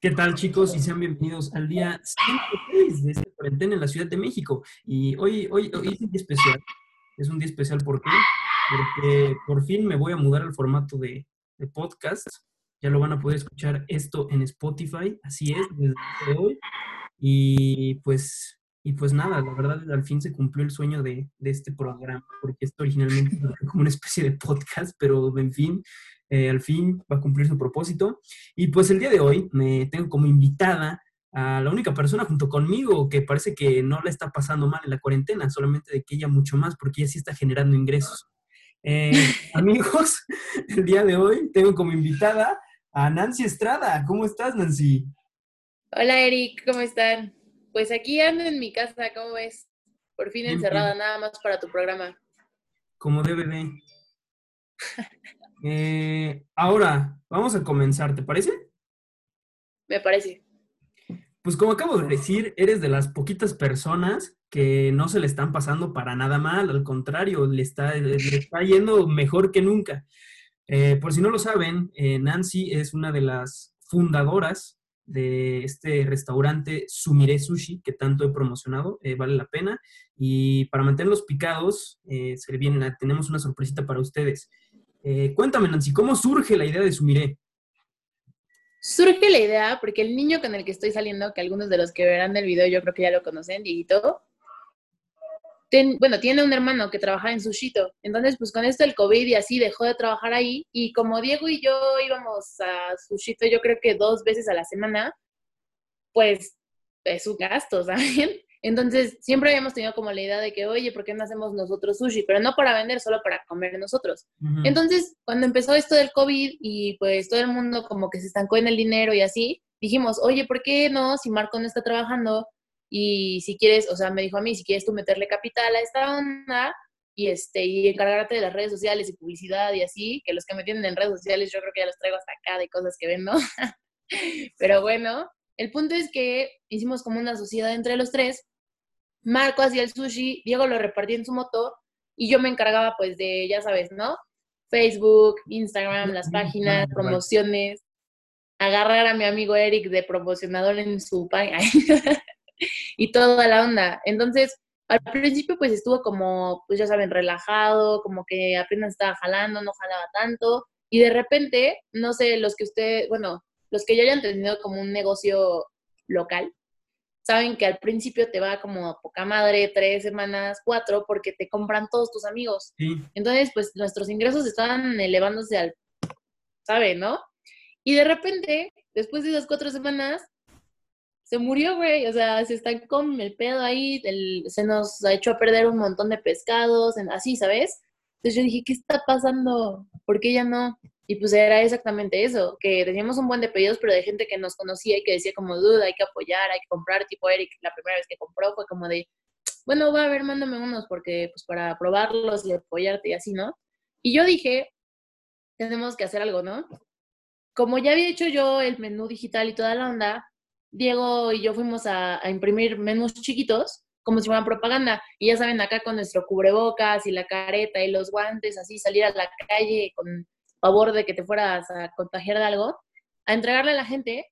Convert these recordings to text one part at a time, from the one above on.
¿Qué tal chicos? Y sean bienvenidos al día 106 de esta cuarentena en la Ciudad de México. Y hoy, hoy, hoy es un día especial. Es un día especial ¿por qué? Porque por fin me voy a mudar al formato de, de podcast. Ya lo van a poder escuchar esto en Spotify. Así es, desde hoy. Y pues, y pues nada, la verdad, al fin se cumplió el sueño de, de este programa, porque esto originalmente era como una especie de podcast, pero en fin, eh, al fin va a cumplir su propósito. Y pues el día de hoy me tengo como invitada a la única persona junto conmigo que parece que no la está pasando mal en la cuarentena, solamente de que ella mucho más, porque ella sí está generando ingresos. Eh, amigos, el día de hoy tengo como invitada a Nancy Estrada. ¿Cómo estás, Nancy? Hola, Eric, ¿cómo están? Pues aquí ando en mi casa, ¿cómo ves? Por fin encerrada, nada más para tu programa. Como debe de. Eh, ahora, vamos a comenzar, ¿te parece? Me parece. Pues como acabo de decir, eres de las poquitas personas que no se le están pasando para nada mal, al contrario, le está, le está yendo mejor que nunca. Eh, por si no lo saben, eh, Nancy es una de las fundadoras de este restaurante Sumire Sushi que tanto he promocionado, eh, vale la pena. Y para mantenerlos picados, se vienen, tenemos una sorpresita para ustedes. Eh, cuéntame, Nancy, ¿cómo surge la idea de Sumiré? Surge la idea porque el niño con el que estoy saliendo, que algunos de los que verán el video yo creo que ya lo conocen, Dieguito, bueno, tiene un hermano que trabaja en Sushito. Entonces, pues con esto el COVID y así dejó de trabajar ahí. Y como Diego y yo íbamos a Sushito, yo creo que dos veces a la semana, pues es un gasto, ¿saben? Entonces, siempre habíamos tenido como la idea de que, oye, ¿por qué no hacemos nosotros sushi? Pero no para vender, solo para comer nosotros. Entonces, cuando empezó esto del COVID y pues todo el mundo como que se estancó en el dinero y así, dijimos, oye, ¿por qué no? Si Marco no está trabajando y si quieres, o sea, me dijo a mí, si quieres tú meterle capital a esta onda y, este, y encargarte de las redes sociales y publicidad y así, que los que me tienen en redes sociales yo creo que ya los traigo hasta acá de cosas que vendo. Pero bueno, el punto es que hicimos como una sociedad entre los tres. Marco hacía el sushi, Diego lo repartía en su moto y yo me encargaba pues de, ya sabes, ¿no? Facebook, Instagram, las páginas, promociones, agarrar a mi amigo Eric de promocionador en su página y toda la onda. Entonces, al principio pues estuvo como, pues ya saben, relajado, como que apenas estaba jalando, no jalaba tanto. Y de repente, no sé, los que usted, bueno, los que ya hayan tenido como un negocio local, saben que al principio te va como a poca madre, tres semanas, cuatro, porque te compran todos tus amigos. Entonces, pues nuestros ingresos estaban elevándose al, ¿sabe, no? Y de repente, después de esas cuatro semanas, se murió, güey. O sea, se está con el pedo ahí, se nos ha hecho a perder un montón de pescados, así, ¿sabes? Entonces yo dije, ¿qué está pasando? ¿Por qué ya no? Y pues era exactamente eso, que teníamos un buen de pedidos, pero de gente que nos conocía y que decía como, duda, hay que apoyar, hay que comprar, tipo Eric, la primera vez que compró fue como de, bueno, va a ver, mándame unos porque pues para probarlos y apoyarte y así, ¿no? Y yo dije, tenemos que hacer algo, ¿no? Como ya había hecho yo el menú digital y toda la onda, Diego y yo fuimos a, a imprimir menús chiquitos, como si fueran propaganda. Y ya saben, acá con nuestro cubrebocas y la careta y los guantes, así salir a la calle con favor de que te fueras a contagiar de algo, a entregarle a la gente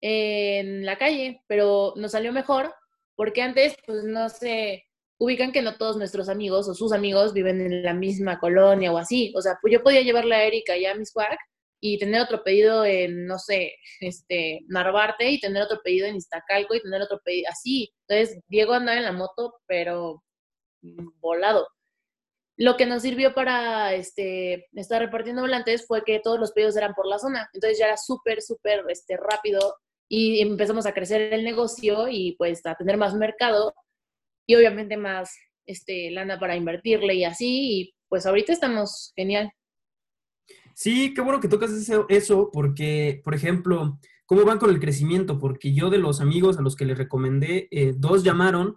en la calle, pero nos salió mejor porque antes, pues no se ubican que no todos nuestros amigos o sus amigos viven en la misma colonia o así. O sea, pues yo podía llevarle a Erika ya a mi swag y tener otro pedido en, no sé, este, Narvarte y tener otro pedido en Iztacalco y tener otro pedido así. Entonces, Diego andaba en la moto, pero volado. Lo que nos sirvió para este, estar repartiendo volantes fue que todos los pedidos eran por la zona. Entonces ya era súper, súper este, rápido y empezamos a crecer el negocio y pues a tener más mercado y obviamente más este, lana para invertirle y así. Y pues ahorita estamos genial. Sí, qué bueno que tocas eso, porque, por ejemplo, ¿cómo van con el crecimiento? Porque yo de los amigos a los que les recomendé, eh, dos llamaron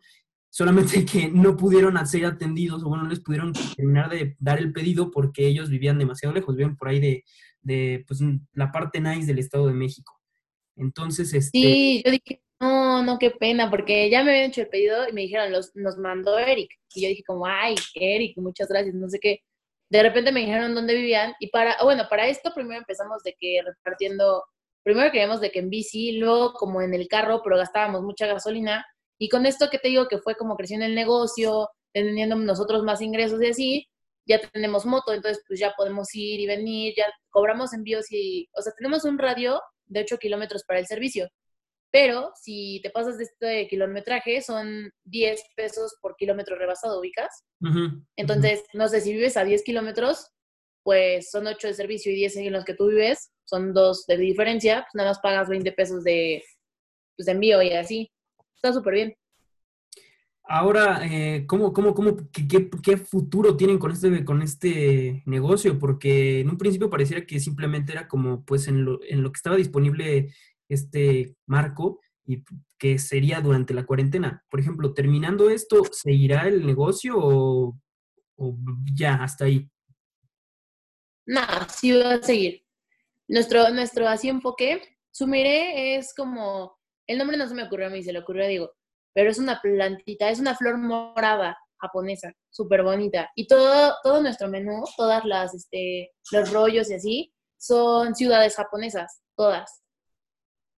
solamente que no pudieron ser atendidos o bueno, no les pudieron terminar de dar el pedido porque ellos vivían demasiado lejos, vivían por ahí de, de pues, la parte nice del Estado de México. Entonces, este... Sí, yo dije, no, no, qué pena, porque ya me habían hecho el pedido y me dijeron, los, nos mandó Eric. Y yo dije como, ay, Eric, muchas gracias, no sé qué. De repente me dijeron dónde vivían y para, bueno, para esto primero empezamos de que repartiendo primero queríamos de que en bici, luego como en el carro, pero gastábamos mucha gasolina. Y con esto que te digo que fue como creciendo el negocio, teniendo nosotros más ingresos y así, ya tenemos moto, entonces pues ya podemos ir y venir, ya cobramos envíos y, o sea, tenemos un radio de 8 kilómetros para el servicio. Pero si te pasas de este kilometraje, son 10 pesos por kilómetro rebasado, ¿ubicas? Entonces, no sé, si vives a 10 kilómetros, pues son 8 de servicio y 10 en los que tú vives, son 2 de diferencia, pues nada más pagas 20 pesos de, pues, de envío y así. Está súper bien. Ahora, eh, ¿cómo, cómo, cómo, qué, qué, futuro tienen con este, con este negocio? Porque en un principio pareciera que simplemente era como, pues, en lo, en lo que estaba disponible este marco y que sería durante la cuarentena. Por ejemplo, terminando esto, ¿seguirá el negocio o, o ya hasta ahí? No, sí va a seguir. Nuestro, nuestro así enfoque, Sumire es como, el nombre no se me ocurrió a mí, se le ocurrió a Diego pero es una plantita, es una flor morada japonesa, súper bonita. Y todo, todo nuestro menú, todas las, este, los rollos y así, son ciudades japonesas, todas.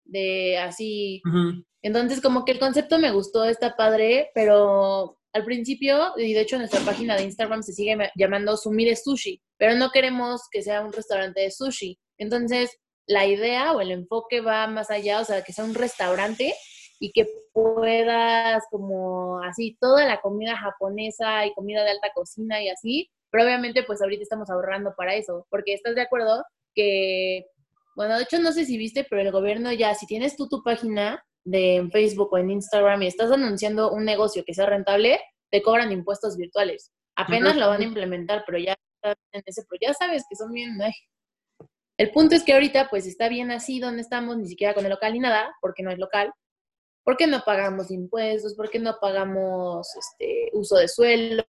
De así. Entonces, como que el concepto me gustó, está padre, pero al principio, y de hecho nuestra página de Instagram se sigue llamando Sumire Sushi, pero no queremos que sea un restaurante de sushi. Entonces, la idea o el enfoque va más allá, o sea, que sea un restaurante y que puedas como así toda la comida japonesa y comida de alta cocina y así, pero obviamente pues ahorita estamos ahorrando para eso, porque estás de acuerdo que, bueno, de hecho no sé si viste, pero el gobierno ya, si tienes tú tu página de Facebook o en Instagram y estás anunciando un negocio que sea rentable, te cobran impuestos virtuales. Apenas lo van a implementar, pero ya en ese, pero ya sabes que son bien, El punto es que ahorita pues está bien así donde estamos, ni siquiera con el local ni nada, porque no es local, ¿Por qué no pagamos impuestos? ¿Por qué no pagamos este, uso de suelo?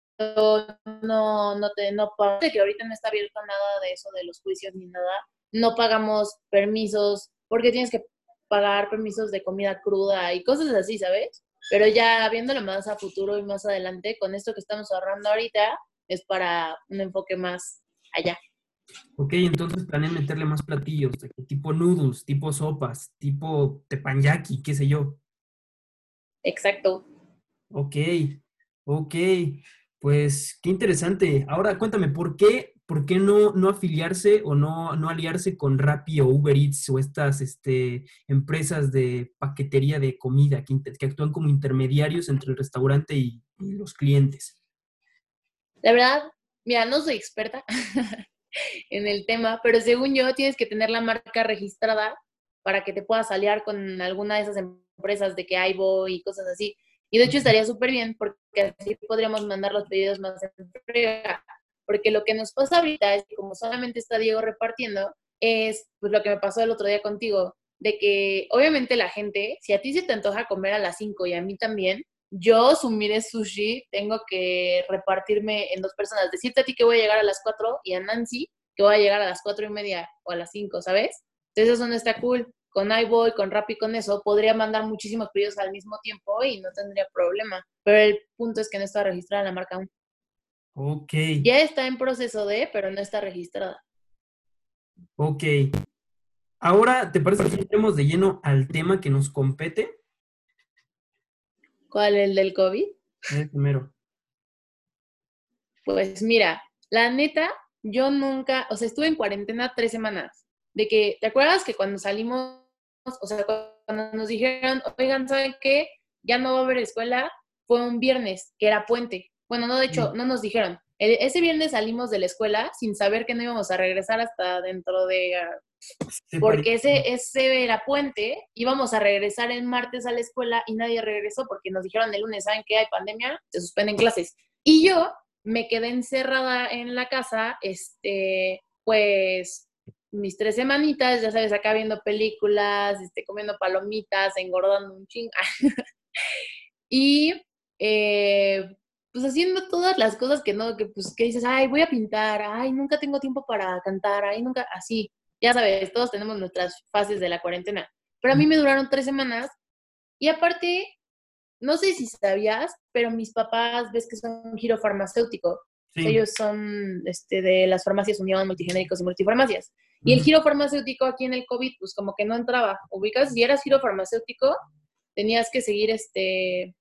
No, no te, no que ahorita no está abierto nada de eso de los juicios ni nada. No pagamos permisos, porque tienes que pagar permisos de comida cruda y cosas así, ¿sabes? Pero ya viéndolo más a futuro y más adelante, con esto que estamos ahorrando ahorita, es para un enfoque más allá. Ok, entonces planean meterle más platillos, tipo noodles, tipo sopas, tipo tepanyaki, qué sé yo. Exacto. Ok, ok. Pues qué interesante. Ahora cuéntame, ¿por qué, por qué no, no afiliarse o no, no aliarse con Rappi o Uber Eats o estas este, empresas de paquetería de comida que, que actúan como intermediarios entre el restaurante y, los clientes? La verdad, mira, no soy experta en el tema, pero según yo tienes que tener la marca registrada para que te puedas aliar con alguna de esas empresas de que hay voy y cosas así. Y de hecho estaría súper bien porque así podríamos mandar los pedidos más en frega. Porque lo que nos pasa ahorita es que como solamente está Diego repartiendo, es pues lo que me pasó el otro día contigo, de que obviamente la gente, si a ti se te antoja comer a las 5 y a mí también, yo, Sumire Sushi, tengo que repartirme en dos personas. Decirte a ti que voy a llegar a las 4 y a Nancy que voy a llegar a las 4 y media o a las 5, ¿sabes? Entonces eso no está cool con iBoy, con Rappi, con eso, podría mandar muchísimos pedidos al mismo tiempo y no tendría problema. Pero el punto es que no está registrada la marca aún. Ok. Ya está en proceso de, pero no está registrada. Ok. Ahora, ¿te parece que entremos de lleno al tema que nos compete? ¿Cuál? ¿El del COVID? El primero. Pues mira, la neta, yo nunca, o sea, estuve en cuarentena tres semanas. De que, ¿te acuerdas que cuando salimos o sea, cuando nos dijeron, oigan, ¿saben qué? Ya no va a haber escuela, fue un viernes, que era puente. Bueno, no, de hecho, no nos dijeron. Ese viernes salimos de la escuela sin saber que no íbamos a regresar hasta dentro de... Porque ese, ese era puente, íbamos a regresar el martes a la escuela y nadie regresó porque nos dijeron el lunes, ¿saben qué? Hay pandemia, se suspenden clases. Y yo me quedé encerrada en la casa, este, pues mis tres semanitas, ya sabes, acá viendo películas, este, comiendo palomitas, engordando un ching. y eh, pues haciendo todas las cosas que no, que pues que dices, ay, voy a pintar, ay, nunca tengo tiempo para cantar, ay, nunca, así. Ya sabes, todos tenemos nuestras fases de la cuarentena. Pero a mí me duraron tres semanas y aparte, no sé si sabías, pero mis papás, ves que son un giro farmacéutico. Ellos son este, de las farmacias Unión, multigenéricos y multifarmacias. Y el giro farmacéutico aquí en el COVID, pues como que no entraba. Ubicas, si eras giro farmacéutico, tenías que seguir, este,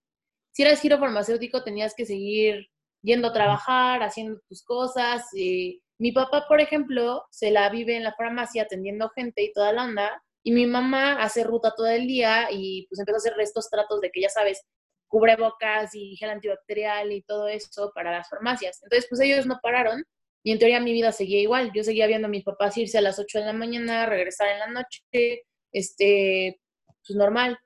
si eras giro farmacéutico, tenías que seguir yendo a trabajar, haciendo tus cosas. Y mi papá, por ejemplo, se la vive en la farmacia atendiendo gente y toda la onda. Y mi mamá hace ruta todo el día y pues empezó a hacer estos tratos de que ya sabes, cubrebocas y gel antibacterial y todo eso para las farmacias. Entonces, pues ellos no pararon y en teoría mi vida seguía igual. Yo seguía viendo a mis papás irse a las 8 de la mañana, regresar en la noche, este, pues normal.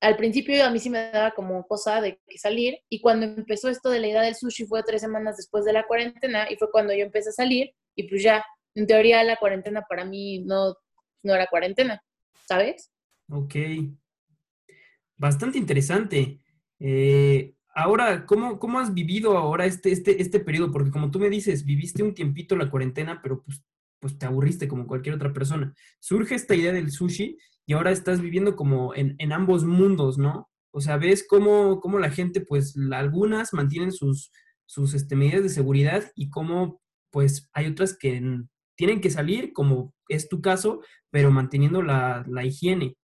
Al principio a mí sí me daba como cosa de que salir y cuando empezó esto de la idea del sushi fue tres semanas después de la cuarentena y fue cuando yo empecé a salir y pues ya, en teoría la cuarentena para mí no, no era cuarentena, ¿sabes? Ok. Bastante interesante. Eh, ahora, ¿cómo, ¿cómo has vivido ahora este, este, este periodo? Porque como tú me dices, viviste un tiempito la cuarentena, pero pues, pues te aburriste como cualquier otra persona. Surge esta idea del sushi y ahora estás viviendo como en, en ambos mundos, ¿no? O sea, ves cómo, cómo la gente, pues algunas mantienen sus, sus este, medidas de seguridad y cómo pues hay otras que tienen que salir, como es tu caso, pero manteniendo la, la higiene.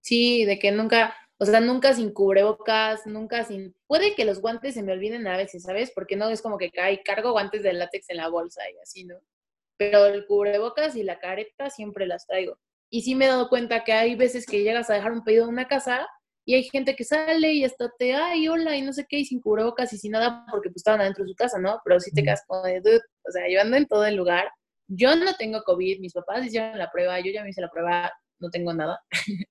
Sí, de que nunca, o sea, nunca sin cubrebocas, nunca sin... Puede que los guantes se me olviden a veces, ¿sabes? Porque no es como que cae, cargo guantes de látex en la bolsa y así, ¿no? Pero el cubrebocas y la careta siempre las traigo. Y sí me he dado cuenta que hay veces que llegas a dejar un pedido en una casa y hay gente que sale y hasta te, ay, hola, y no sé qué, y sin cubrebocas y sin nada porque pues estaban adentro de su casa, ¿no? Pero sí te quedas como de, dude, o sea, yo ando en todo el lugar. Yo no tengo COVID, mis papás hicieron la prueba, yo ya me hice la prueba, no tengo nada.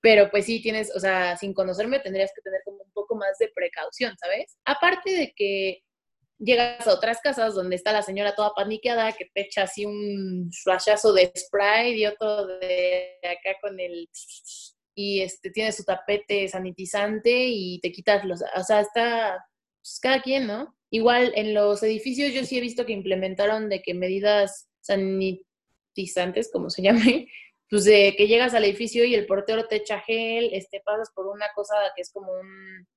pero pues sí tienes, o sea, sin conocerme tendrías que tener como un poco más de precaución, ¿sabes? Aparte de que llegas a otras casas donde está la señora toda paniqueada que te echa así un flashazo de spray y otro de acá con el y este tiene su tapete sanitizante y te quitas los, o sea, está pues, cada quien, ¿no? Igual en los edificios yo sí he visto que implementaron de que medidas sanitizantes, como se llame, pues de que llegas al edificio y el portero te echa gel, este, pasas por una cosa que es como un,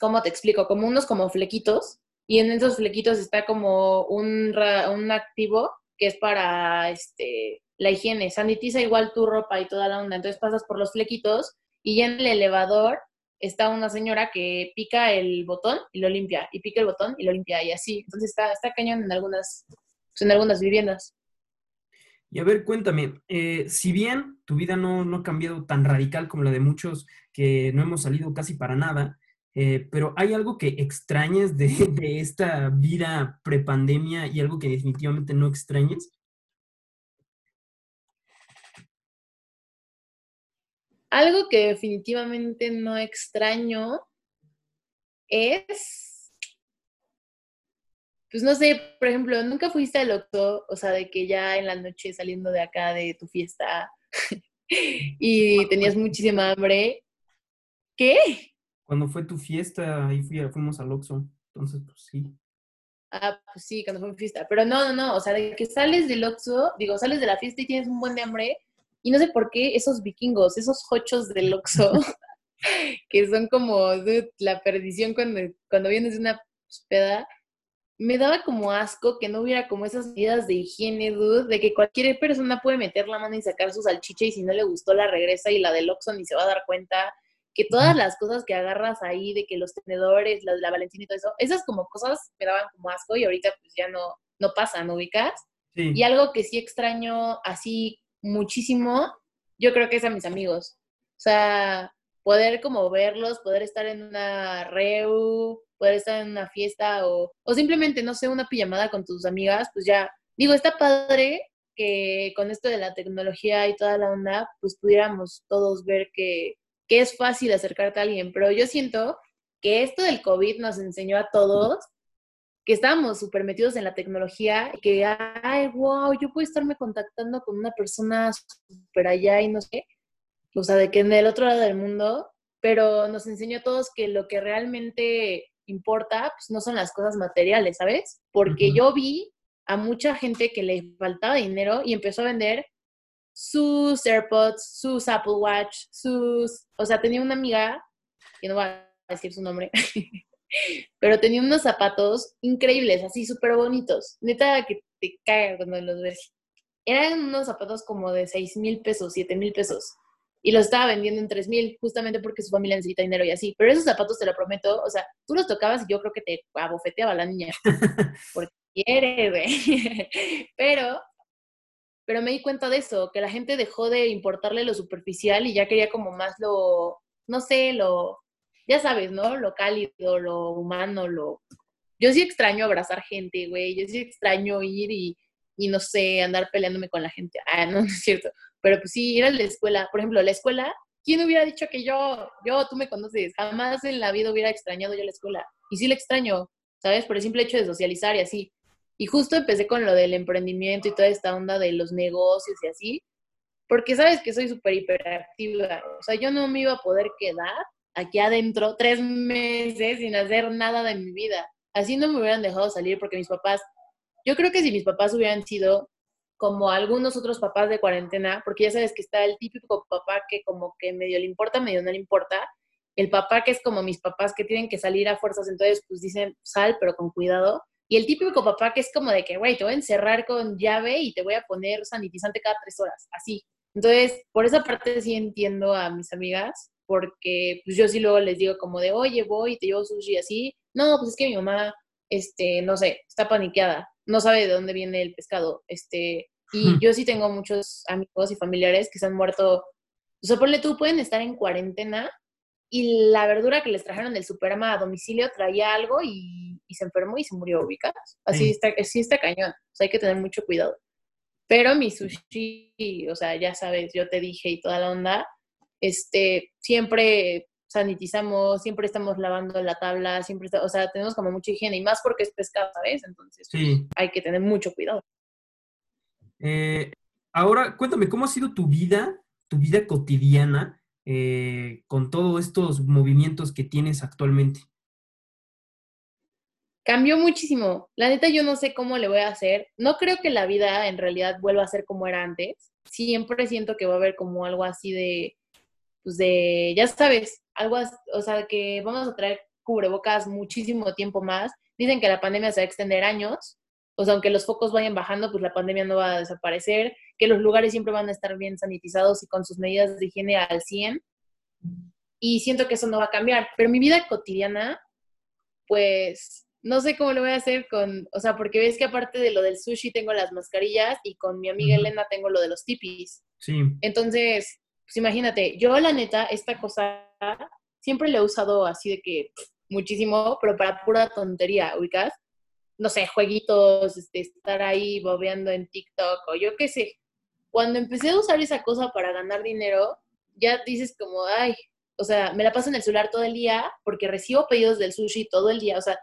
¿cómo te explico? Como unos como flequitos, y en esos flequitos está como un, un activo que es para este, la higiene, sanitiza igual tu ropa y toda la onda, entonces pasas por los flequitos y ya en el elevador está una señora que pica el botón y lo limpia, y pica el botón y lo limpia, y así, entonces está, está cañón en algunas, pues, en algunas viviendas. Y a ver, cuéntame, eh, si bien tu vida no, no, ha cambiado tan radical como la de muchos que no hemos salido casi para nada, eh, pero ¿hay algo que extrañes de, esta vida prepandemia y algo que definitivamente no extrañes? Algo que definitivamente no extraño es pues no sé, por ejemplo, nunca fuiste al Oxxo, o sea, de que ya en la noche saliendo de acá de tu fiesta y tenías muchísima hambre. ¿Qué? Cuando fue tu fiesta, ahí fuimos al Oxxo, entonces pues sí. Ah, pues sí, cuando fue mi fiesta. Pero no, no, no, o sea, de que sales del Oxxo, digo, sales de la fiesta y tienes un buen de hambre, y no sé por qué esos vikingos, esos hochos del Oxxo, que son como la perdición cuando, cuando vienes de una peda, me daba como asco que no hubiera como esas medidas de higiene, dude, de que cualquier persona puede meter la mano y sacar su salchicha y si no le gustó la regresa y la del Oxxo ni se va a dar cuenta, que todas las cosas que agarras ahí, de que los tenedores, la, la Valentina y todo eso, esas como cosas me daban como asco y ahorita pues ya no, no pasan, ¿ubicas? Y algo que sí extraño así muchísimo, yo creo que es a mis amigos. O sea, poder como verlos, poder estar en una reu, poder estar en una fiesta o, o simplemente, no sé, una pijamada con tus amigas, pues ya, digo, está padre que con esto de la tecnología y toda la onda, pues pudiéramos todos ver que, que es fácil acercarte a alguien, pero yo siento que esto del COVID nos enseñó a todos que estábamos súper metidos en la tecnología y que, ay, wow, yo puedo estarme contactando con una persona súper allá y no sé, o sea, de que en el otro lado del mundo, pero nos enseñó a todos que lo que realmente importa, pues no son las cosas materiales, ¿sabes? Porque yo vi a mucha gente que le faltaba dinero y empezó a vender sus AirPods, sus Apple Watch, sus... O sea, tenía una amiga, que no voy a decir su nombre, pero tenía unos zapatos increíbles, así súper bonitos. Neta que te caga cuando los ves. Eran unos zapatos como de 6 mil pesos, 7 mil pesos. Y los estaba vendiendo en 3 mil, justamente porque su familia necesita dinero y así. Pero esos zapatos, te lo prometo, o sea, tú los tocabas y yo creo que te abofeteaba la niña. Porque quiere, güey. Pero pero me di cuenta de eso, que la gente dejó de importarle lo superficial y ya quería como más lo, no sé, lo, ya sabes, ¿no? Lo cálido, lo humano, lo... Yo sí extraño abrazar gente, güey, yo sí extraño ir y, y no sé, andar peleándome con la gente. Ah, no, no es cierto. Pero pues sí, ir a la escuela, por ejemplo, la escuela, ¿quién hubiera dicho que yo, yo, tú me conoces, jamás en la vida hubiera extrañado yo la escuela? Y sí la extraño, ¿sabes? Por el simple hecho de socializar y así. Y justo empecé con lo del emprendimiento y toda esta onda de los negocios y así, porque sabes que soy súper hiperactiva. O sea, yo no me iba a poder quedar aquí adentro tres meses sin hacer nada de mi vida. Así no me hubieran dejado salir porque mis papás, yo creo que si mis papás hubieran sido como algunos otros papás de cuarentena, porque ya sabes que está el típico papá que como que medio le importa, medio no le importa, el papá que es como mis papás que tienen que salir a fuerzas, entonces pues dicen sal, pero con cuidado. Y el típico papá que es como de que, güey, te voy a encerrar con llave y te voy a poner sanitizante cada tres horas, así. Entonces, por esa parte sí entiendo a mis amigas, porque pues yo sí luego les digo como de, oye, voy y te llevo sushi así. No, pues es que mi mamá, este, no sé, está paniqueada, no sabe de dónde viene el pescado, este, y yo sí tengo muchos amigos y familiares que se han muerto. O sea, ponle tú, pueden estar en cuarentena y la verdura que les trajeron del Superama a domicilio traía algo y, se enfermó y se murió ubicada. Así está, sí está cañón. O sea, hay que tener mucho cuidado. Pero mi sushi, o sea, ya sabes, yo te dije y toda la onda, este, siempre sanitizamos, siempre estamos lavando la tabla, siempre, o sea, tenemos como mucha higiene y más porque es pescado, ¿sabes? Entonces, hay que tener mucho cuidado. Eh, ahora, cuéntame, ¿cómo ha sido tu vida, tu vida cotidiana eh, con todos estos movimientos que tienes actualmente? Cambió muchísimo. La neta yo no sé cómo le voy a hacer. No creo que la vida en realidad vuelva a ser como era antes. Siempre siento que va a haber como algo así de, pues de, ya sabes, algo, o sea, que vamos a traer cubrebocas muchísimo tiempo más. Dicen que la pandemia se va a extender años. O sea, aunque los focos vayan bajando, pues la pandemia no va a desaparecer que los lugares siempre van a estar bien sanitizados y con sus medidas de higiene al 100. Y siento que eso no va a cambiar. Pero mi vida cotidiana, pues no sé cómo lo voy a hacer con, o sea, porque ves que aparte de lo del sushi tengo las mascarillas y con mi amiga Elena tengo lo de los tipis. Sí. Entonces, pues imagínate, yo la neta, esta cosa siempre la he usado así de que muchísimo, pero para pura tontería, ubicas. No sé, jueguitos, este, estar ahí bobeando en TikTok o yo qué sé cuando empecé a usar esa cosa para ganar dinero, ya dices como, ay, o sea, me la paso en el celular todo el día porque recibo pedidos del sushi todo el día. O sea,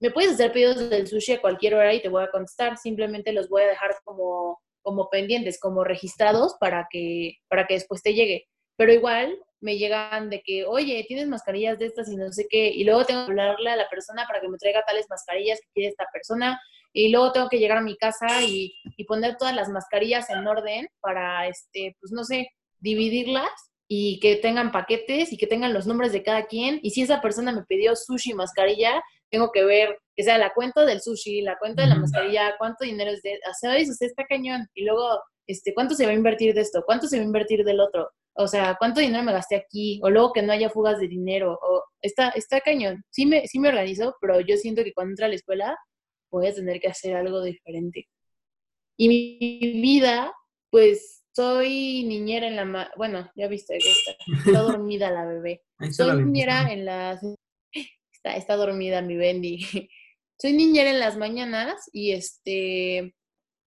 me puedes hacer pedidos del sushi a cualquier hora y te voy a contestar. Simplemente los voy a dejar como, como pendientes, como registrados para que, para que después te llegue. Pero igual me llegan de que, oye, tienes mascarillas de estas y no sé qué, y luego tengo que hablarle a la persona para que me traiga tales mascarillas que quiere esta persona, y luego tengo que llegar a mi casa y, poner todas las mascarillas en orden para, este, pues no sé, dividirlas y que tengan paquetes y que tengan los nombres de cada quien. Y si esa persona me pidió sushi mascarilla, tengo que ver que sea la cuenta del sushi, la cuenta de la mascarilla, cuánto dinero es de, ¿sabes? O sea, está cañón. Y luego, este, ¿cuánto se va a invertir de esto? ¿Cuánto se va a invertir del otro? O sea, ¿cuánto dinero me gasté aquí? O luego que no haya fugas de dinero. O está, está cañón. Sí me, sí me organizo, pero yo siento que cuando entra a la escuela voy a tener que hacer algo diferente. Y mi vida, pues soy niñera en la... bueno, ya viste que está, está dormida la bebé. soy niñera en las... Está, está dormida mi Bendy. soy niñera en las mañanas y este...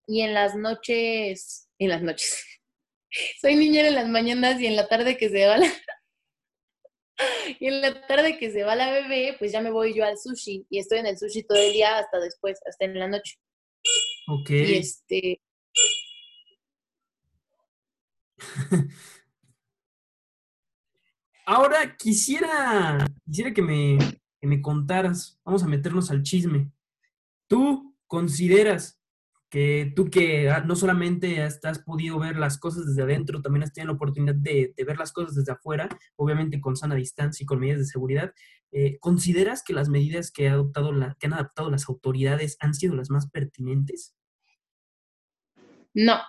Y en las noches... En las noches. soy niñera en las mañanas y en la tarde que se va la... y en la tarde que se va la bebé, pues ya me voy yo al sushi y estoy en el sushi todo el día hasta después, hasta en la noche. Ok. Y este... Ahora quisiera, quisiera que me, que me contaras, vamos a meternos al chisme. ¿Tú consideras que tú que ah, no solamente has, podido ver las cosas desde adentro, también has tenido la oportunidad de, ver las cosas desde afuera, obviamente con sana distancia y con medidas de seguridad, eh, ¿consideras que las medidas que, que han adoptado las autoridades han sido las más pertinentes? No.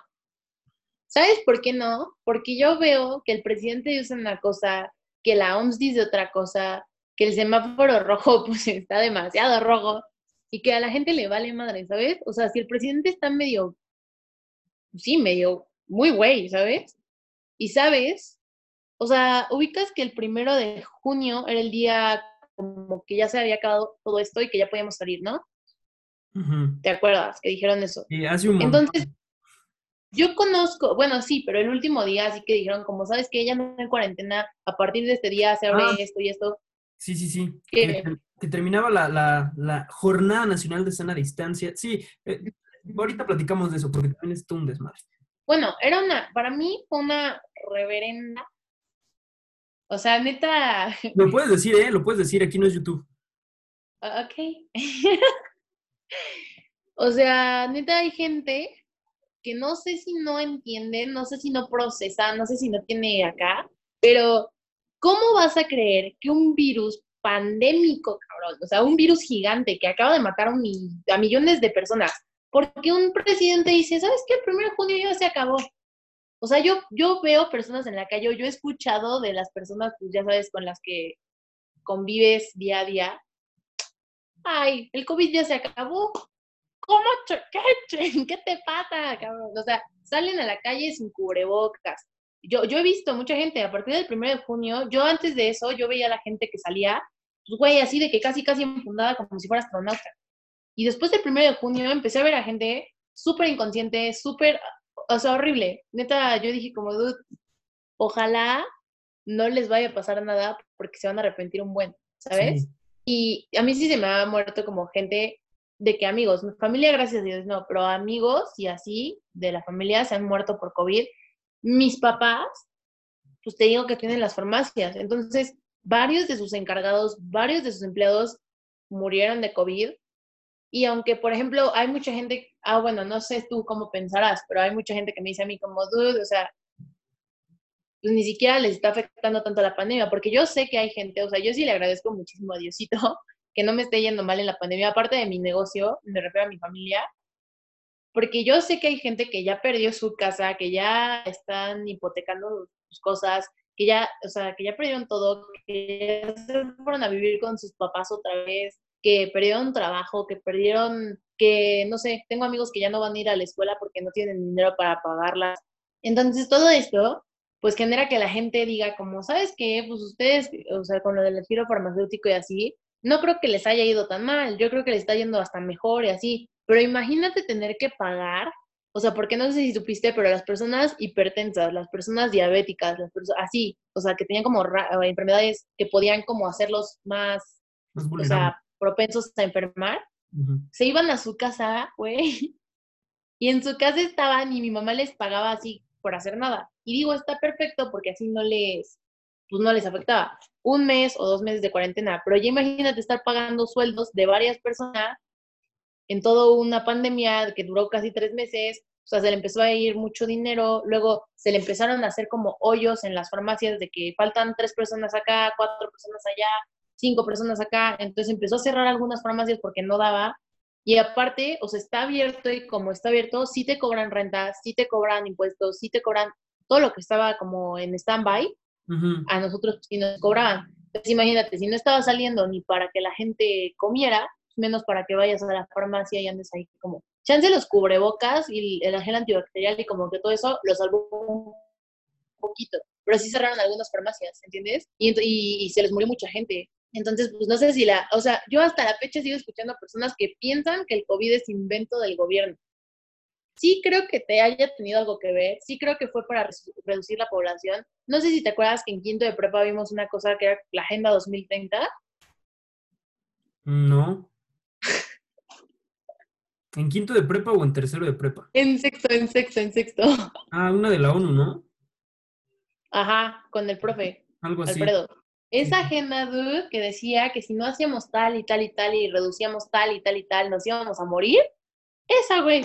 ¿Sabes por qué no? Porque yo veo que el presidente dice una cosa, que la OMS dice otra cosa, que el semáforo rojo pues está demasiado rojo y que a la gente le vale madre, ¿sabes? O sea, si el presidente está medio, sí, medio, muy güey, ¿sabes? Y sabes, o sea, ubicas que el primero de junio era el día como que ya se había acabado todo esto y que ya podíamos salir, ¿no? ¿Te acuerdas que dijeron eso? Sí, hace un Entonces, yo conozco, bueno, sí, pero el último día sí que dijeron, como sabes que ella no en cuarentena, a partir de este día se abre Ah. esto y esto. Sí, sí, sí. Que, que terminaba la, la, la Jornada Nacional de Sana Distancia. Sí, eh, ahorita platicamos de eso, porque también es un desmadre. Bueno, era una, para mí fue una reverenda. O sea, neta, Lo puedes decir, ¿eh? Lo puedes decir, aquí no es YouTube. Ah, Ok. o sea, neta hay gente que no sé si no entiende, no sé si no procesa, no sé si no tiene acá, pero ¿cómo vas a creer que un virus pandémico, cabrón, o sea, un virus gigante que acaba de matar a, un a millones de personas, porque un presidente dice, ¿sabes qué? El primero de junio ya se acabó. O sea, yo, yo veo personas en la calle, yo he escuchado de las personas, pues ya sabes, con las que convives día a día, ay, el COVID ya se acabó. ¿Cómo? ¿Qué, ¿Qué te pasa, cabrón? O sea, salen a la calle sin cubrebocas. Yo, yo he visto mucha gente, a partir del primero de junio, yo antes de eso, yo veía a la gente que salía, pues, güey, así de que casi, casi enfundada como si fuera astronauta. Y después del primero de junio empecé a ver a gente súper inconsciente, súper, o sea, horrible. Neta, yo dije como, dude, ojalá no les vaya a pasar nada porque se van a arrepentir un buen, ¿sabes? Sí. Y a mí sí se me ha muerto como gente de que amigos, mi familia, gracias a Dios, no, pero amigos y así de la familia se han muerto por COVID. Mis papás, pues te digo que tienen las farmacias. Entonces, varios de sus encargados, varios de sus empleados murieron de COVID. Y aunque, por ejemplo, hay mucha gente, ah, bueno, no sé tú cómo pensarás, pero hay mucha gente que me dice a mí como, dude, o sea, pues ni siquiera les está afectando tanto la pandemia, porque yo sé que hay gente, o sea, yo sí le agradezco muchísimo a Diosito que no me esté yendo mal en la pandemia, aparte de mi negocio, me refiero a mi familia, porque yo sé que hay gente que ya perdió su casa, que ya están hipotecando sus cosas, que ya, o sea, que ya perdieron todo, que ya se fueron a vivir con sus papás otra vez, que perdieron trabajo, que perdieron, que no sé, tengo amigos que ya no van a ir a la escuela porque no tienen dinero para pagarlas. Entonces, todo esto, pues genera que la gente diga como, ¿sabes qué? Pues ustedes, o sea, con lo del giro farmacéutico y así, no creo que les haya ido tan mal, yo creo que les está yendo hasta mejor y así, pero imagínate tener que pagar, o sea, porque no sé si supiste, pero las personas hipertensas, las personas diabéticas, las personas así, o sea, que tenían como o enfermedades que podían como hacerlos más, Más o sea, propensos a enfermar, se iban a su casa, güey, y en su casa estaban y mi mamá les pagaba así por hacer nada. Y digo, está perfecto porque así no les, pues no les afectaba. Un mes o dos meses de cuarentena, pero ya imagínate estar pagando sueldos de varias personas en toda una pandemia que duró casi tres meses, o sea, se le empezó a ir mucho dinero, luego se le empezaron a hacer como hoyos en las farmacias de que faltan tres personas acá, cuatro personas allá, cinco personas acá, entonces empezó a cerrar algunas farmacias porque no daba, y aparte, o sea, está abierto y como está abierto, sí te cobran renta, sí te cobran impuestos, sí te cobran todo lo que estaba como en stand-by, Ujú. a nosotros sí nos cobraban. Entonces imagínate, si no estaba saliendo ni para que la gente comiera, menos para que vayas a la farmacia y andes ahí como, chance los cubrebocas y el gel antibacterial y como que todo eso lo salvó un poquito, pero sí cerraron algunas farmacias, ¿entiendes? Y, se les murió mucha gente. Entonces, pues no sé si la, o sea, yo hasta la fecha sigo escuchando personas que piensan que el COVID es invento del gobierno. Sí creo que te haya tenido algo que ver, sí creo que fue para reducir la población. No sé si te acuerdas que en quinto de prepa vimos una cosa que era la Agenda 2030. No. ¿En quinto de prepa o en tercero de prepa? En sexto, en sexto, en sexto. Ah, una de la ONU, ¿no? Ajá, con el profe. Algo así. Alfredo. Esa agenda, dude, que decía que si no hacíamos tal y tal y tal y reducíamos tal y tal y tal, nos íbamos a morir. Esa, güey.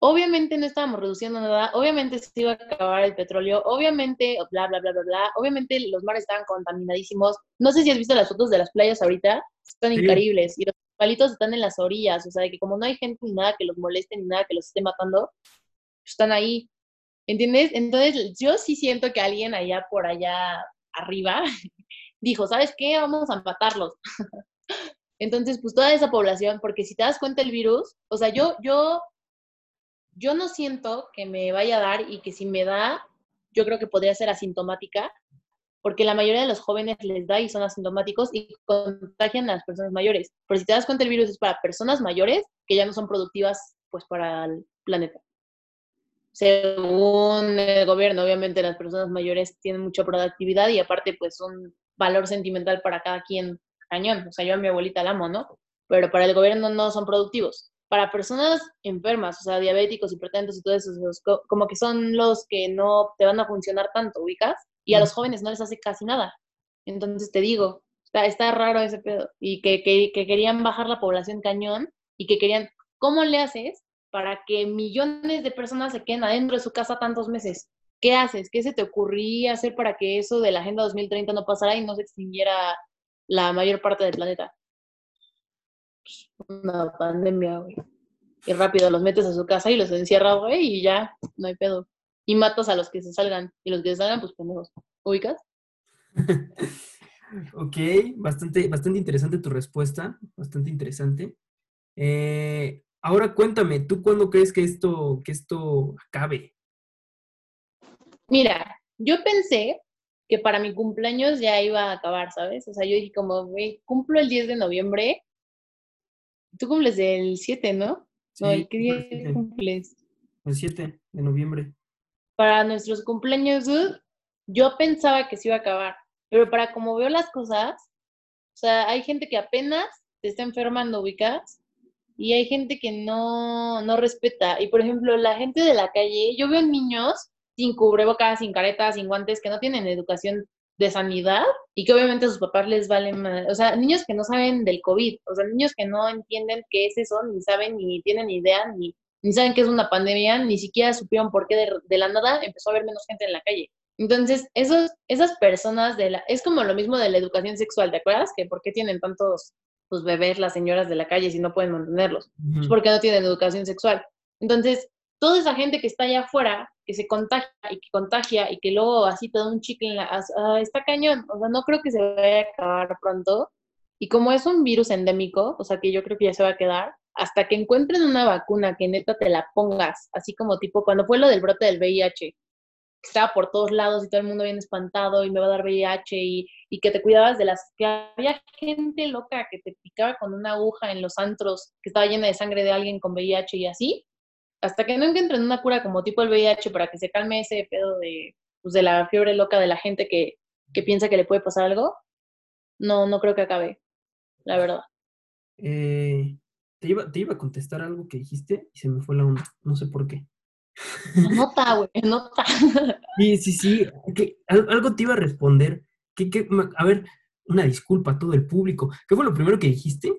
obviamente no estábamos reduciendo nada, obviamente se iba a acabar el petróleo, obviamente, bla, bla, bla, bla, bla, obviamente los mares estaban contaminadísimos. No sé si has visto las fotos de las playas ahorita, están increíbles. Y los palitos están en las orillas, o sea, que como no hay gente ni nada que los moleste ni nada que los esté matando, están ahí. ¿Entiendes? Entonces, yo sí siento que alguien allá por allá arriba dijo, ¿sabes qué? Vamos a matarlos. Entonces, pues toda esa población, porque si te das cuenta el virus, o sea, yo, yo, yo no siento que me vaya a dar y que si me da, yo creo que podría ser asintomática, porque la mayoría de los jóvenes les da y son asintomáticos y contagian a las personas mayores. Pero si te das cuenta, el virus es para personas mayores que ya no son productivas, pues, para el planeta. Según el gobierno, obviamente las personas mayores tienen mucha productividad y aparte, pues, un valor sentimental para cada quien cañón. O sea, yo a mi abuelita la amo, ¿no? Pero para el gobierno no son productivos. Para personas enfermas, o sea, diabéticos, hipertensos y todo eso, como que son los que no te van a funcionar tanto, ubicas, y a los jóvenes no les hace casi nada. Entonces te digo, está, está raro ese pedo. Y que, que, que querían bajar la población cañón y que querían, ¿cómo le haces para que millones de personas se queden adentro de su casa tantos meses? ¿Qué haces? ¿Qué se te ocurría hacer para que eso de la Agenda 2030 no pasara y no se extinguiera la mayor parte del planeta. Una pandemia, güey. Y rápido los metes a su casa y los encierras, güey, y ya, no hay pedo. Y matas a los que se salgan. Y los que se salgan, pues pendejos. ¿Ubicas? ok, bastante, bastante interesante tu respuesta. Bastante interesante. Eh, ahora cuéntame, ¿tú cuándo crees que esto, que esto acabe? Mira, yo pensé que para mi cumpleaños ya iba a acabar, ¿sabes? O sea, yo dije como, güey, cumplo el 10 de noviembre. Tú cumples el 7, ¿no? Sí, ¿Qué día cumples? El 7 de noviembre. Para nuestros cumpleaños, yo pensaba que se iba a acabar, pero para como veo las cosas, o sea, hay gente que apenas se está enfermando, ubicas, y hay gente que no, no respeta. Y por ejemplo, la gente de la calle, yo veo niños sin cubrebocas, sin caretas, sin guantes, que no tienen educación de sanidad y que obviamente a sus papás les valen, o sea, niños que no saben del COVID, o sea, niños que no entienden qué es eso, ni saben, ni tienen idea, ni, ni saben qué es una pandemia, ni siquiera supieron por qué de, la nada empezó a haber menos gente en la calle. Entonces, esos, esas personas de la, es como lo mismo de la educación sexual, ¿te acuerdas? Que por qué tienen tantos pues, bebés las señoras de la calle si no pueden mantenerlos, porque no tienen educación sexual. Entonces, toda esa gente que está allá afuera, que se contagia y que contagia y que luego así te da un chicle en la... Uh, está cañón, o sea, no creo que se vaya a acabar pronto. Y como es un virus endémico, o sea, que yo creo que ya se va a quedar, hasta que encuentren una vacuna que neta te la pongas, así como tipo cuando fue lo del brote del VIH, estaba por todos lados y todo el mundo bien espantado y me va a dar VIH y, que te cuidabas de las que había gente loca que te picaba con una aguja en los antros que estaba llena de sangre de alguien con VIH y así, hasta que no encuentren una cura como tipo el VIH para que se calme ese pedo de, pues, de la fiebre loca de la gente que, que, piensa que le puede pasar algo, no, no creo que acabe, la verdad. Eh, te, iba, te iba a contestar algo que dijiste y se me fue la onda, no sé por qué. Nota, güey, nota. Sí, sí, sí, que, algo te iba a responder. Que, que, a ver, una disculpa a todo el público. ¿Qué fue lo primero que dijiste?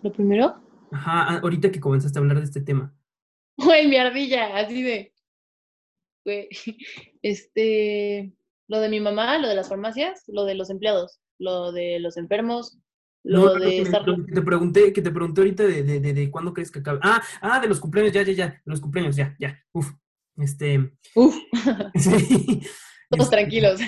¿Lo primero? Ajá, ahorita que comenzaste a hablar de este tema. Güey, mi ardilla, así de. Güey, este. Lo de mi mamá, lo de las farmacias, lo de los empleados, lo de los enfermos, lo de estar... que te pregunté, que te pregunté ahorita de, de, de, de, cuándo crees que acabe. Ah, ah, de los cumpleaños, ya, ya, ya, de los cumpleaños, ya, ya. Uf. Este. Uf. sí. Todos este, tranquilos.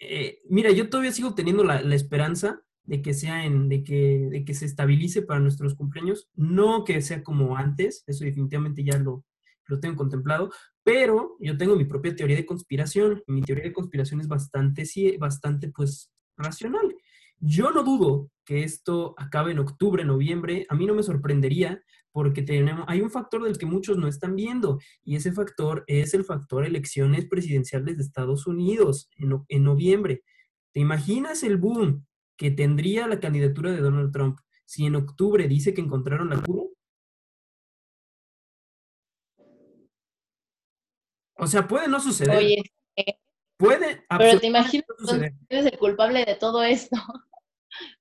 Eh, mira, yo todavía sigo teniendo la, la esperanza de que sea en, de que, de que se estabilice para nuestros cumpleaños, no que sea como antes, eso definitivamente ya lo, lo tengo contemplado, pero yo tengo mi propia teoría de conspiración, y mi teoría de conspiración es bastante, sí, bastante, pues, racional. Yo no dudo que esto acabe en octubre, noviembre, a mí no me sorprendería porque tenemos, hay un factor del que muchos no están viendo y ese factor es el factor elecciones presidenciales de Estados Unidos en, en noviembre. ¿Te imaginas el boom que tendría la candidatura de Donald Trump si en octubre dice que encontraron la cura? O sea, puede no suceder. Oye, puede. Pero te imaginas no eres el culpable de todo esto.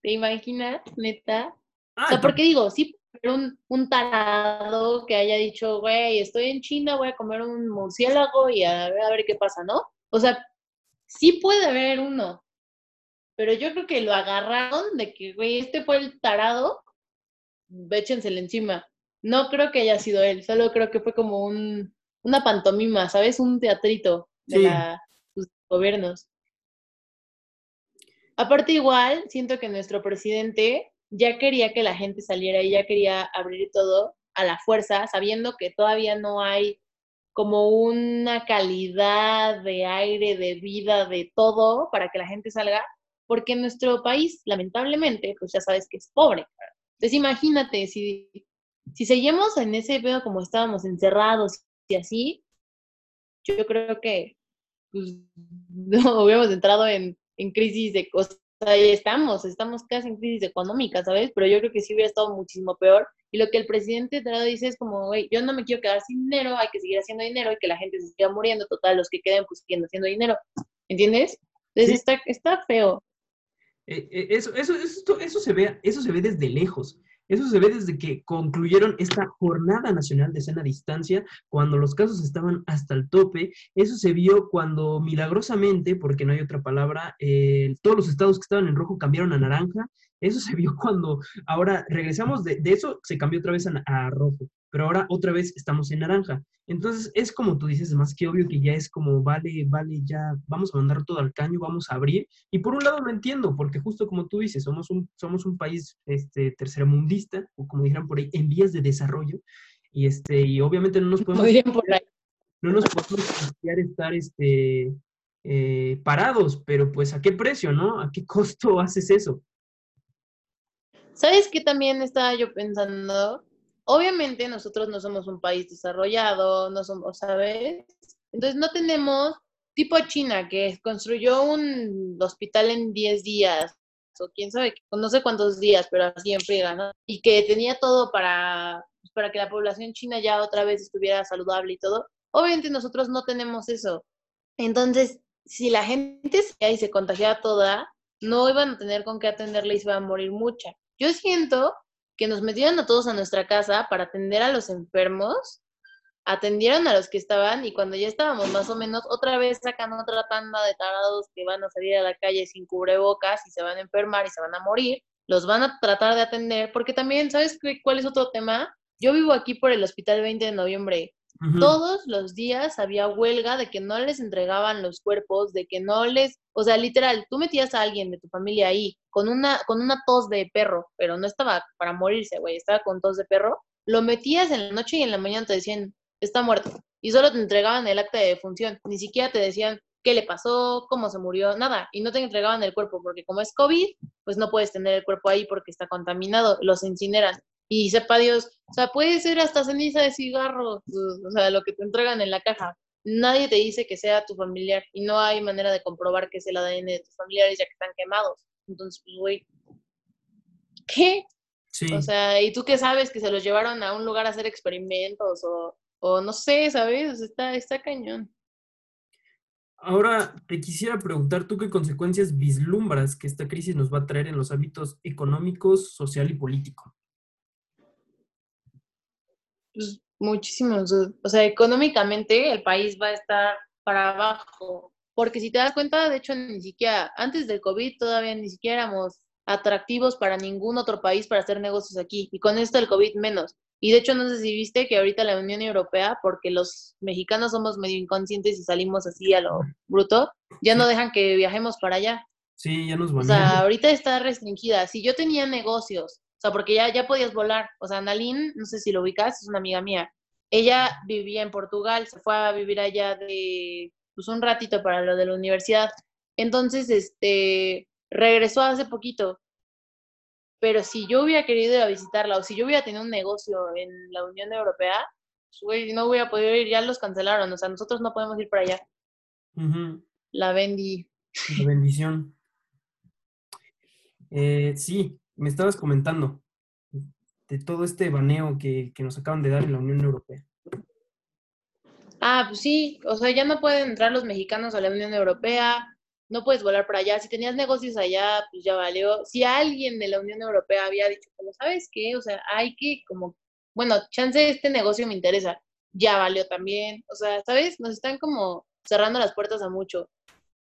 ¿Te imaginas, neta? o sea, porque digo, sí un, un tarado que haya dicho, güey, estoy en China, voy a comer un murciélago y a ver, a ver qué pasa, ¿no? O sea, sí puede haber uno, pero yo creo que lo agarraron de que, güey, este fue el tarado, échensele encima. No creo que haya sido él, solo creo que fue como un, una pantomima, ¿sabes? Un teatrito de los gobiernos. Aparte igual, siento que nuestro presidente ya quería que la gente saliera y ya quería abrir todo a la fuerza, sabiendo que todavía no hay como una calidad de aire, de vida, de todo para que la gente salga, porque nuestro país, lamentablemente, pues ya sabes que es pobre. Entonces imagínate, si, si seguimos en ese pedo como estábamos encerrados y así, yo creo que pues, no hubiéramos entrado en, en crisis de cosas ahí estamos, estamos casi en crisis económica, ¿sabes? Pero yo creo que sí hubiera estado muchísimo peor. Y lo que el presidente Trado dice es como, güey, yo no me quiero quedar sin dinero, hay que seguir haciendo dinero y que la gente se siga muriendo, total, los que queden pues siguiendo haciendo dinero, ¿entiendes? Entonces está, está feo. Eh, eh, eso, eso, eso, eso, se ve, eso se ve desde lejos. Eso se ve desde que concluyeron esta jornada nacional de cena a distancia, cuando los casos estaban hasta el tope. Eso se vio cuando milagrosamente, porque no hay otra palabra, todos los estados que estaban en rojo cambiaron a naranja. Eso se vio cuando ahora regresamos de, eso, se cambió otra vez a rojo pero ahora otra vez estamos en naranja. Entonces es como tú dices, más que obvio que ya es como, vale, vale, ya vamos a mandar todo al caño, vamos a abrir. Y por un lado lo entiendo, porque justo como tú dices, somos un, somos un país este, tercermundista, o como dijeran por ahí, en vías de desarrollo. Y, este, y obviamente no nos podemos... No nos podemos estar este, eh, parados, pero pues a qué precio, ¿no? ¿A qué costo haces eso? ¿Sabes qué también estaba yo pensando? Obviamente nosotros no somos un país desarrollado, no somos, ¿sabes? Entonces no tenemos tipo China que construyó un hospital en 10 días o quién sabe, no sé cuántos días, pero así en friega, ¿no? Y que tenía todo para, pues, para que la población china ya otra vez estuviera saludable y todo. Obviamente nosotros no tenemos eso. Entonces, si la gente se se contagiaba toda, no iban a tener con qué atenderle y se iban a morir mucha. Yo siento que nos metieron a todos a nuestra casa para atender a los enfermos, atendieron a los que estaban y cuando ya estábamos más o menos, otra vez sacan otra tanda de tarados que van a salir a la calle sin cubrebocas y se van a enfermar y se van a morir, los van a tratar de atender, porque también, ¿sabes cuál es otro tema? Yo vivo aquí por el Hospital 20 de Noviembre todos los días había huelga de que no les entregaban los cuerpos, de que no les, o sea, literal, tú metías a alguien de tu familia ahí con una, con una tos de perro, pero no estaba para morirse, güey, estaba con tos de perro, lo metías en la noche y en la mañana te decían, está muerto. Y solo te entregaban el acta de defunción, ni siquiera te decían qué le pasó, cómo se murió, nada. Y no te entregaban el cuerpo, porque como es COVID, pues no puedes tener el cuerpo ahí porque está contaminado, los incineran y sepa Dios, o sea, puede ser hasta ceniza de cigarro, o sea, lo que te entregan en la caja. Nadie te dice que sea tu familiar y no hay manera de comprobar que es el ADN de tus familiares ya que están quemados. Entonces, pues, güey, ¿qué? Sí. O sea, ¿y tú qué sabes? Que se los llevaron a un lugar a hacer experimentos o, o no sé, ¿sabes? está, está cañón. Ahora te quisiera preguntar, ¿tú qué consecuencias vislumbras que esta crisis nos va a traer en los hábitos económicos, social y político? Pues, muchísimos, o sea, económicamente el país va a estar para abajo, porque si te das cuenta, de hecho, ni siquiera, antes del COVID todavía ni siquiera éramos atractivos para ningún otro país para hacer negocios aquí, y con esto el COVID menos. Y de hecho, no sé si viste que ahorita la Unión Europea, porque los mexicanos somos medio inconscientes y salimos así a lo bruto, ya no dejan que viajemos para allá. Sí, ya nos van. O sea, ahorita está restringida. Si yo tenía negocios o sea, porque ya, ya podías volar. O sea, Nalín, no sé si lo ubicas, es una amiga mía. Ella vivía en Portugal, se fue a vivir allá de, pues un ratito para lo de la universidad. Entonces, este, regresó hace poquito. Pero si yo hubiera querido ir a visitarla o si yo hubiera tenido un negocio en la Unión Europea, pues, no hubiera podido ir, ya los cancelaron. O sea, nosotros no podemos ir para allá. La bendi. La bendición. Eh, sí, me estabas comentando de todo este baneo que, nos acaban de dar en la Unión Europea. Ah, pues sí, o sea, ya no pueden entrar los mexicanos a la Unión Europea, no puedes volar para allá. Si tenías negocios allá, pues ya valió. Si alguien de la Unión Europea había dicho, como, ¿sabes qué? O sea, hay que como, bueno, chance este negocio me interesa, ya valió también. O sea, ¿sabes? Nos están como cerrando las puertas a mucho.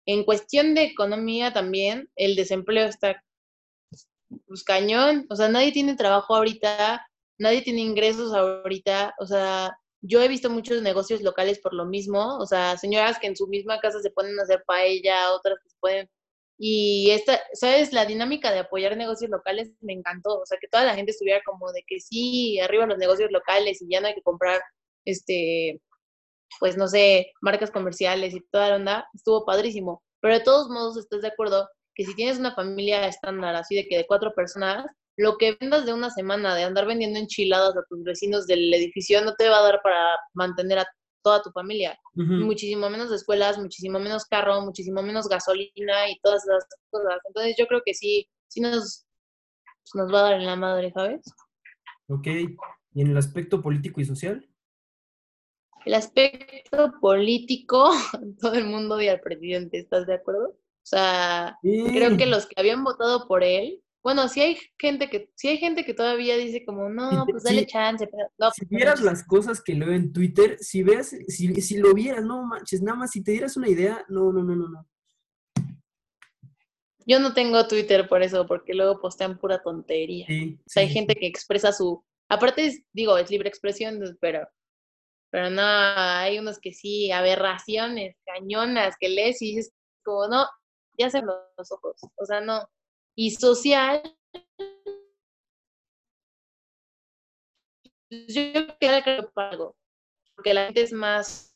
En cuestión de economía también, el desempleo está pues cañón. O sea, nadie tiene trabajo ahorita, nadie tiene ingresos ahorita. O sea, yo he visto muchos negocios locales por lo mismo, o sea, señoras que en su misma casa se ponen a hacer paella, otras que se pueden... Y esta, ¿sabes? La dinámica de apoyar negocios locales me encantó, o sea, que toda la gente estuviera como de que sí, arriba los negocios locales y ya no hay que comprar, este, pues no sé, marcas comerciales y toda la onda, estuvo padrísimo. Pero de todos modos, ¿estás de acuerdo? Que si tienes una familia estándar así de que de cuatro personas, lo que vendas de una semana de andar vendiendo enchiladas a tus vecinos del edificio no te va a dar para mantener a toda tu familia. Muchísimo menos escuelas, muchísimo menos carro, muchísimo menos gasolina y todas esas cosas. Entonces yo creo que sí, sí nos, nos va a dar en la madre, ¿sabes? Ok. ¿Y en el aspecto político y social? El aspecto político, todo el mundo odia al presidente, ¿estás de acuerdo? O sea, creo que los que habían votado por él bueno, si hay gente que, si hay gente que todavía dice como, no, pues dale chance, pero no. Si vieras las cosas que leo en Twitter, si veas, si, si lo vieras, no manches, nada más si te dieras una idea, no, no, no, no, no. Yo no tengo Twitter por eso, porque luego postean pura tontería. Sí, o sea, hay gente que expresa su. Aparte, digo, es libre expresión, pero. Pero no, hay unos que sí, aberraciones, cañonas, que lees y dices, como, no, ya se los ojos. O sea, no y social, yo creo que algo, porque la gente es más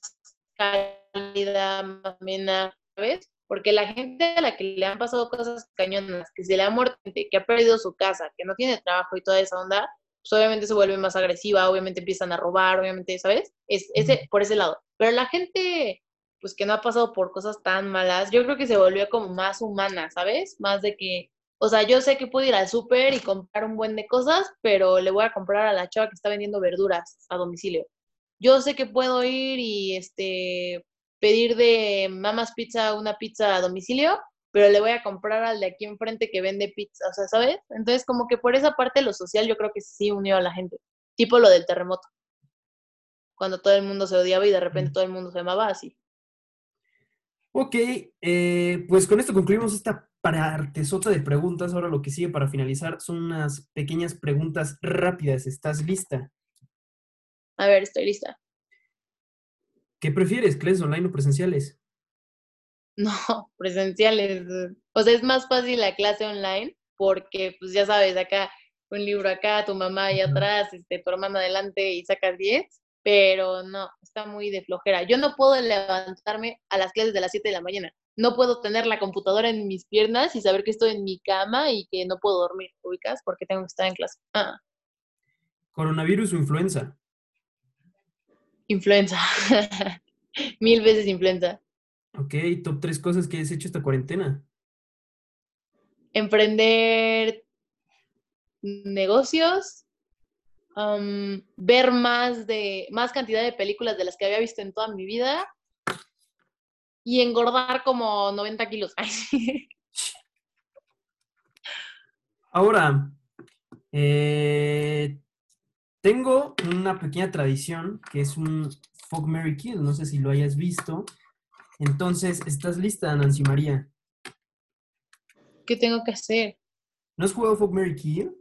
cálida, más amena, ¿sabes? Porque la gente a la que le han pasado cosas cañonas, que se le ha muerto, que ha perdido su casa, que no tiene trabajo y toda esa onda, pues obviamente se vuelve más agresiva, obviamente empiezan a robar, obviamente, ¿sabes? Es ese por ese lado. Pero la gente pues que no ha pasado por cosas tan malas, yo creo que se volvió como más humana, ¿sabes? Más de que o sea, yo sé que puedo ir al súper y comprar un buen de cosas, pero le voy a comprar a la chava que está vendiendo verduras a domicilio. Yo sé que puedo ir y este pedir de Mamas Pizza una pizza a domicilio, pero le voy a comprar al de aquí enfrente que vende pizza, o sea, ¿sabes? Entonces, como que por esa parte lo social yo creo que sí unió a la gente, tipo lo del terremoto, cuando todo el mundo se odiaba y de repente todo el mundo se amaba así. Ok, eh, pues con esto concluimos esta artesota de preguntas. Ahora lo que sigue para finalizar son unas pequeñas preguntas rápidas. ¿Estás lista? A ver, estoy lista. ¿Qué prefieres, clases online o presenciales? No, presenciales. O sea, es más fácil la clase online porque, pues ya sabes, acá un libro acá, tu mamá ahí atrás, este, tu hermano adelante y sacas 10, pero no, está muy de flojera. Yo no puedo levantarme a las clases de las 7 de la mañana no puedo tener la computadora en mis piernas y saber que estoy en mi cama y que no puedo dormir, ubicas, porque tengo que estar en clase. Ah. ¿Coronavirus o influenza? Influenza. Mil veces influenza. Ok, top tres cosas que has hecho esta cuarentena. Emprender negocios, ver más de más cantidad de películas de las que había visto en toda mi vida y engordar como 90 kilos. Ahora, eh, tengo una pequeña tradición que es un Fuck Mary Kill, no sé si lo hayas visto. Entonces, ¿estás lista, Nancy María? ¿Qué tengo que hacer? ¿No has jugado Fuck Mary Kill?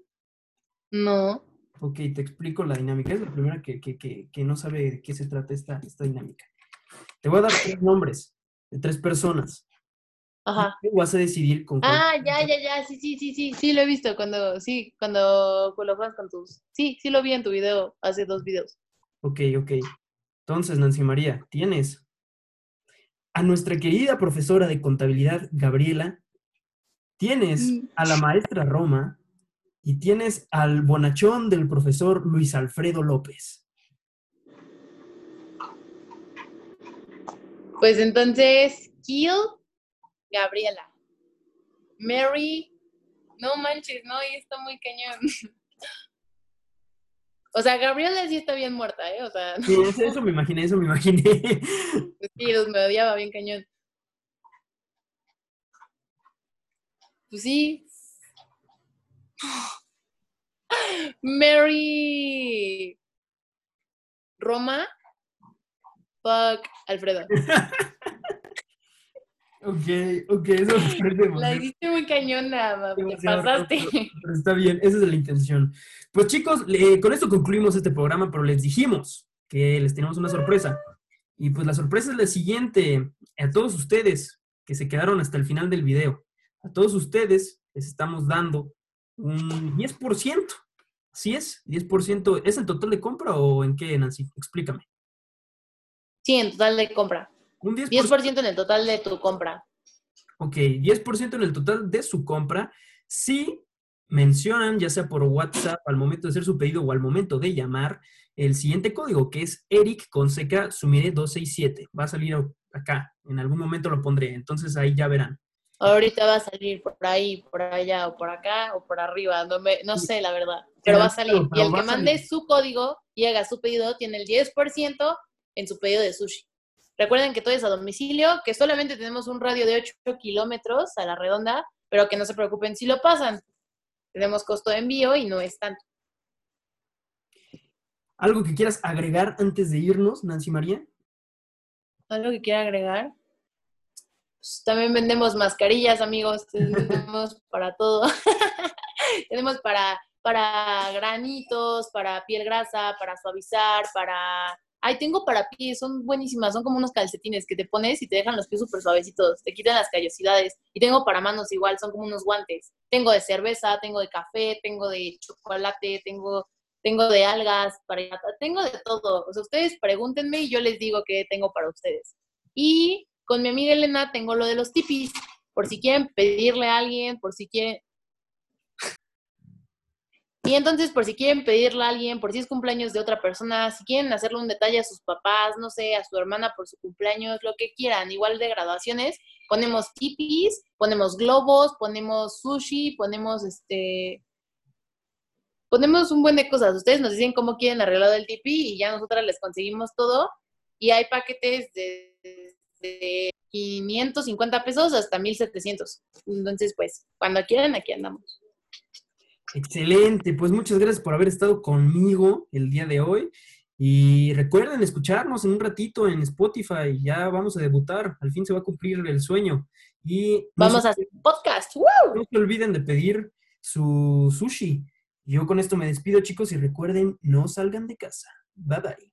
No. Ok, te explico la dinámica. Es la primera que, que no sabe de qué se trata esta, esta dinámica. Te voy a dar tres nombres de tres personas. Ajá. vas a decidir con Ah, ya, ya, ya, sí, sí, sí, sí, sí, lo he visto cuando, sí, cuando juegas con tus, sí, sí lo vi en tu video, hace dos videos. Ok, ok. Entonces, Nancy María, tienes a nuestra querida profesora de contabilidad, Gabriela, tienes mm. a la maestra Roma y tienes al bonachón del profesor Luis Alfredo López. Pues entonces, Kill, Gabriela. Mary, no manches, no, y está muy cañón. O sea, Gabriela sí está bien muerta, ¿eh? O sea, Sí, eso, me imaginé, eso me imaginé. Sí, me odiaba bien cañón. Pues sí. Mary Roma. Fuck, Alfredo. Ok, ok, eso me parece La hiciste muy cañona, te pasaste. Pero está bien, esa es la intención. Pues chicos, con esto concluimos este programa, pero les dijimos que les tenemos una sorpresa. Y pues la sorpresa es la siguiente. A todos ustedes que se quedaron hasta el final del video, a todos ustedes les estamos dando un 10%. Así es, 10%. ¿Es el total de compra o en qué, Nancy? Explícame. Sí, en total de compra. Un 10%. 10% en el total de tu compra. Ok, 10% en el total de su compra si mencionan, ya sea por WhatsApp al momento de hacer su pedido o al momento de llamar, el siguiente código que es Eric con seca sumire 267. Va a salir acá, en algún momento lo pondré, entonces ahí ya verán. Ahorita va a salir por ahí, por allá, o por acá, o por arriba. No, me- no sé, la verdad. Pero va a salir. Y el que mande su código y haga su pedido tiene el 10% en su pedido de sushi. Recuerden que todo es a domicilio, que solamente tenemos un radio de 8 kilómetros a la redonda, pero que no se preocupen si lo pasan. Tenemos costo de envío y no es tanto. ¿Algo que quieras agregar antes de irnos, Nancy María? ¿Algo que quiera agregar? Pues, también vendemos mascarillas, amigos. Tenemos para todo. Tenemos para, para granitos, para piel grasa, para suavizar, para... Ay, tengo para pies, son buenísimas, son como unos calcetines que te pones y te dejan los pies súper suavecitos, te quitan las callosidades. Y tengo para manos igual, son como unos guantes. Tengo de cerveza, tengo de café, tengo de chocolate, tengo, tengo de algas, para, tengo de todo. O sea, ustedes pregúntenme y yo les digo qué tengo para ustedes. Y con mi amiga Elena tengo lo de los tipis, por si quieren pedirle a alguien, por si quieren... Y entonces, por si quieren pedirle a alguien, por si es cumpleaños de otra persona, si quieren hacerle un detalle a sus papás, no sé, a su hermana por su cumpleaños, lo que quieran, igual de graduaciones, ponemos tipis, ponemos globos, ponemos sushi, ponemos este... Ponemos un buen de cosas. Ustedes nos dicen cómo quieren arreglado el tipi y ya nosotras les conseguimos todo. Y hay paquetes de, de 550 pesos hasta 1700. Entonces, pues, cuando quieran, aquí andamos. Excelente, pues muchas gracias por haber estado conmigo el día de hoy. Y recuerden escucharnos en un ratito en Spotify. Ya vamos a debutar. Al fin se va a cumplir el sueño. Y no Vamos se- a hacer podcast. ¡Woo! no se olviden de pedir su sushi. Yo con esto me despido, chicos, y recuerden, no salgan de casa. Bye bye.